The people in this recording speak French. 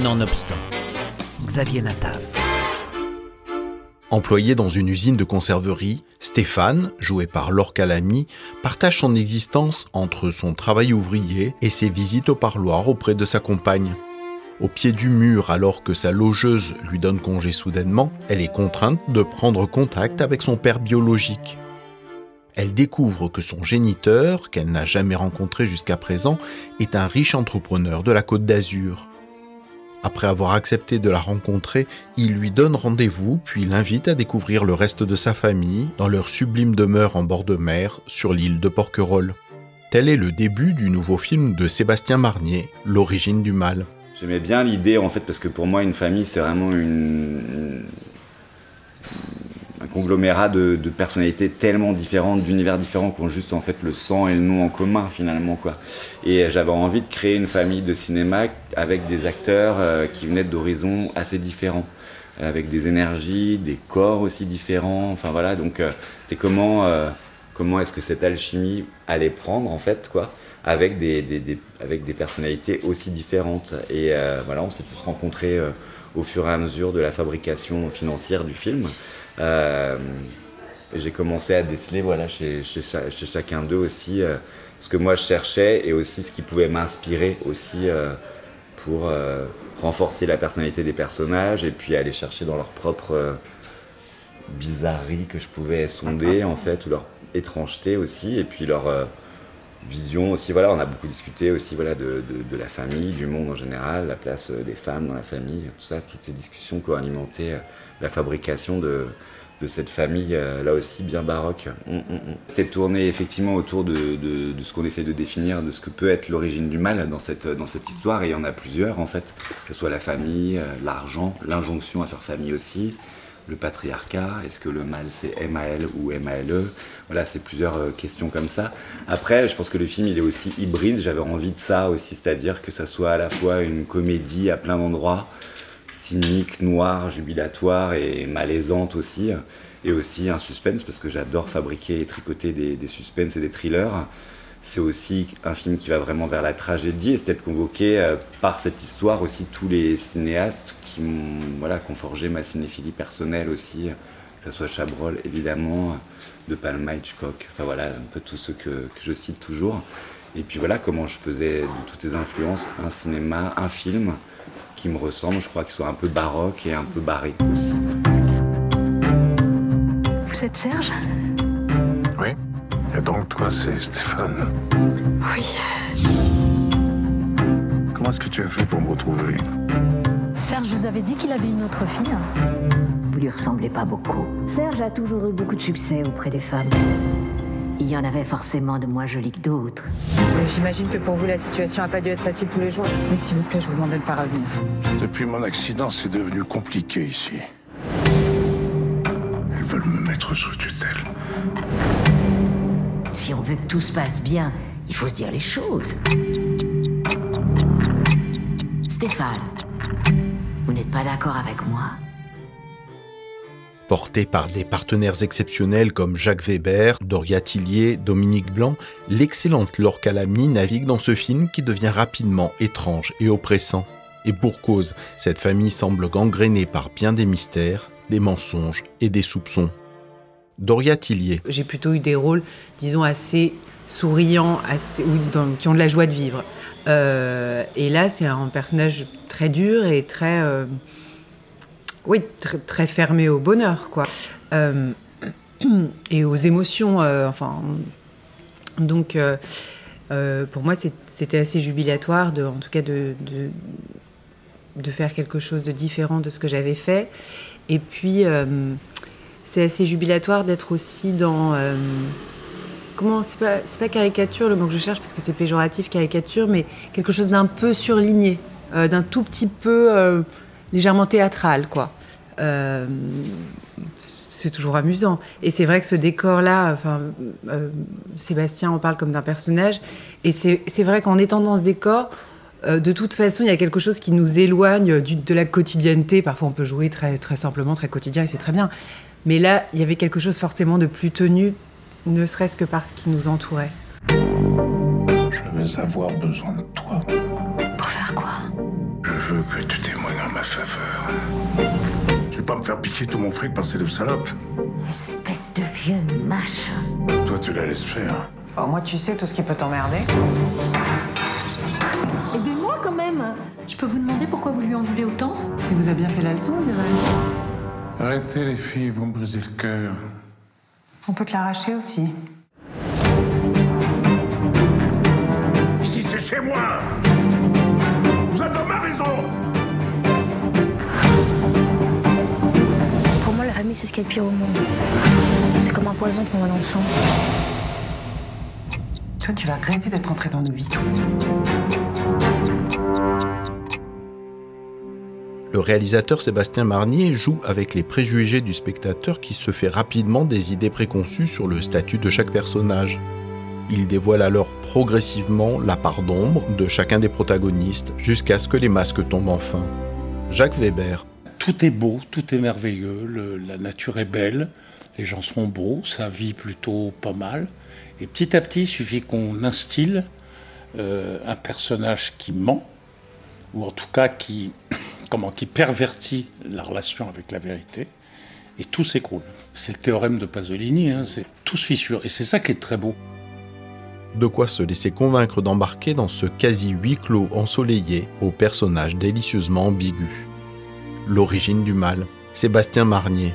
Nonobstant, Xavier Natav. Employé dans une usine de conserverie, Stéphane, joué par Laure Calamy, partage son existence entre son travail ouvrier et ses visites au parloir auprès de sa compagne. Au pied du mur, alors que sa logeuse lui donne congé soudainement, elle est contrainte de prendre contact avec son père biologique. Elle découvre que son géniteur, qu'elle n'a jamais rencontré jusqu'à présent, est un riche entrepreneur de la Côte d'Azur. Après avoir accepté de la rencontrer, il lui donne rendez-vous puis l'invite à découvrir le reste de sa famille dans leur sublime demeure en bord de mer sur l'île de Porquerolles. Tel est le début du nouveau film de Sébastien Marnier, L'origine du mal. J'aimais bien l'idée en fait parce que pour moi une famille c'est vraiment une, un conglomérat de, personnalités tellement différentes, d'univers différents qui ont juste en fait le sang et le nom en commun finalement quoi. Et j'avais envie de créer une famille de cinéma avec des acteurs euh, qui venaient d'horizons assez différents, avec des énergies, des corps aussi différents. Enfin voilà donc euh, c'est comment euh, comment est-ce que cette alchimie allait prendre en fait quoi avec des, avec des personnalités aussi différentes. Et voilà, on s'est tous rencontrés au fur et à mesure de la fabrication financière du film. Euh, j'ai commencé à déceler voilà, chez, chacun d'eux aussi euh, ce que moi je cherchais et aussi ce qui pouvait m'inspirer aussi euh, pour renforcer la personnalité des personnages et puis aller chercher dans leur propre bizarrerie que je pouvais sonder en fait ou leur étrangeté aussi et puis leur vision aussi voilà on a beaucoup discuté aussi voilà de, de, la famille du monde en général la place des femmes dans la famille tout ça toutes ces discussions qui ont alimenté la fabrication de, de cette famille, euh, là aussi bien baroque. Mm, mm, mm. C'était tourné effectivement autour de, de, ce qu'on essaie de définir, de ce que peut être l'origine du mal dans cette, dans cette histoire, et il y en a plusieurs en fait, que ce soit la famille, euh, l'argent, l'injonction à faire famille aussi, le patriarcat, est-ce que le mal c'est M-A-L ou M-A-L-E Voilà, c'est plusieurs euh, questions comme ça. Après, je pense que le film il est aussi hybride, j'avais envie de ça aussi, c'est-à-dire que ça soit à la fois une comédie à plein d'endroits, cynique, noire, jubilatoire et malaisante aussi. Et aussi un suspense, parce que j'adore fabriquer et tricoter des, des suspens et des thrillers. C'est aussi un film qui va vraiment vers la tragédie et c'est être convoqué euh, par cette histoire aussi tous les cinéastes qui voilà, forgé ma cinéphilie personnelle aussi, que ce soit Chabrol évidemment, De Palma, Hitchcock, enfin voilà, un peu tous ceux que, que je cite toujours. Et puis voilà comment je faisais de toutes ces influences un cinéma, un film qui me ressemble. Je crois qu'ils sont un peu baroque et un peu barré aussi. Vous êtes Serge? Et donc toi, c'est Stéphane Oui. Comment est-ce que tu as fait pour me retrouver? Serge vous avez dit qu'il avait une autre fille Vous lui ressemblez pas beaucoup. Serge a toujours eu beaucoup de succès auprès des femmes. Il y en avait forcément de moins jolies que d'autres. J'imagine que pour vous, la situation n'a pas dû être facile tous les jours. Mais s'il vous plaît, je vous demande de ne pas revenir. Depuis mon accident, c'est devenu compliqué ici. Ils veulent me mettre sous tutelle. Si on veut que tout se passe bien, il faut se dire les choses. Stéphane, vous n'êtes pas d'accord avec moi? Porté par des partenaires exceptionnels comme Jacques Weber, Doria Tillier, Dominique Blanc, l'excellente Laure Calamy navigue dans ce film qui devient rapidement étrange et oppressant. Et pour cause, cette famille semble gangrénée par bien des mystères, des mensonges et des soupçons. Doria Tillier. J'ai plutôt eu des rôles, disons, assez souriants, assez, qui ont de la joie de vivre. Euh, et là, c'est un personnage très dur et très... Euh, oui, très, fermé au bonheur, quoi. Euh, et aux émotions, enfin. Donc, pour moi, c'était assez jubilatoire, en tout cas, de, de, faire quelque chose de différent de ce que j'avais fait. Et puis, c'est assez jubilatoire d'être aussi dans. comment C'est pas, pas caricature le mot que je cherche, parce que c'est péjoratif, caricature, mais quelque chose d'un peu surligné, d'un tout petit peu légèrement théâtral, quoi. Euh, c'est toujours amusant. Et c'est vrai que ce décor-là, enfin, euh, Sébastien en parle comme d'un personnage. Et c'est vrai qu'en étant dans ce décor, euh, de toute façon, il y a quelque chose qui nous éloigne de la quotidienneté. Parfois, on peut jouer très, très simplement, très quotidien, et c'est très bien. Mais là, il y avait quelque chose forcément de plus tenu, ne serait-ce que par ce qui nous entourait. Je vais avoir besoin de toi. Pour faire quoi? Je veux que tu témoignes en ma faveur. Je vais pas me faire piquer tout mon fric par ces deux salopes? Espèce de vieux mâche. Toi, tu la laisses faire. Bon, moi, tu sais tout ce qui peut t'emmerder. Aidez-moi quand même Je peux vous demander pourquoi vous lui en voulez autant? Il vous a bien fait la leçon, dirais-je. Arrêtez les filles, vous me brisez le cœur. On peut te l'arracher aussi. Ici, c'est chez moi Vous êtes dans ma maison Pour moi, la famille, c'est ce qu'il y a de pire au monde. C'est comme un poison qu'on voit dans le sang. Toi, tu vas regretter d'être entré dans nos vies. Le réalisateur Sébastien Marnier joue avec les préjugés du spectateur qui se fait rapidement des idées préconçues sur le statut de chaque personnage. Il dévoile alors progressivement la part d'ombre de chacun des protagonistes jusqu'à ce que les masques tombent enfin. Jacques Weber. Tout est beau, tout est merveilleux, le- la nature est belle, les gens sont beaux, ça vit plutôt pas mal. Et petit à petit, il suffit qu'on instille euh, un personnage qui ment, ou en tout cas qui, comment, qui pervertit la relation avec la vérité, et tout s'écroule. C'est le théorème de Pasolini, hein, c'est tout se fissure, et c'est ça qui est très beau. De quoi se laisser convaincre d'embarquer dans ce quasi huis clos ensoleillé au personnage délicieusement ambigu. L'origine du mal, Sébastien Marnier,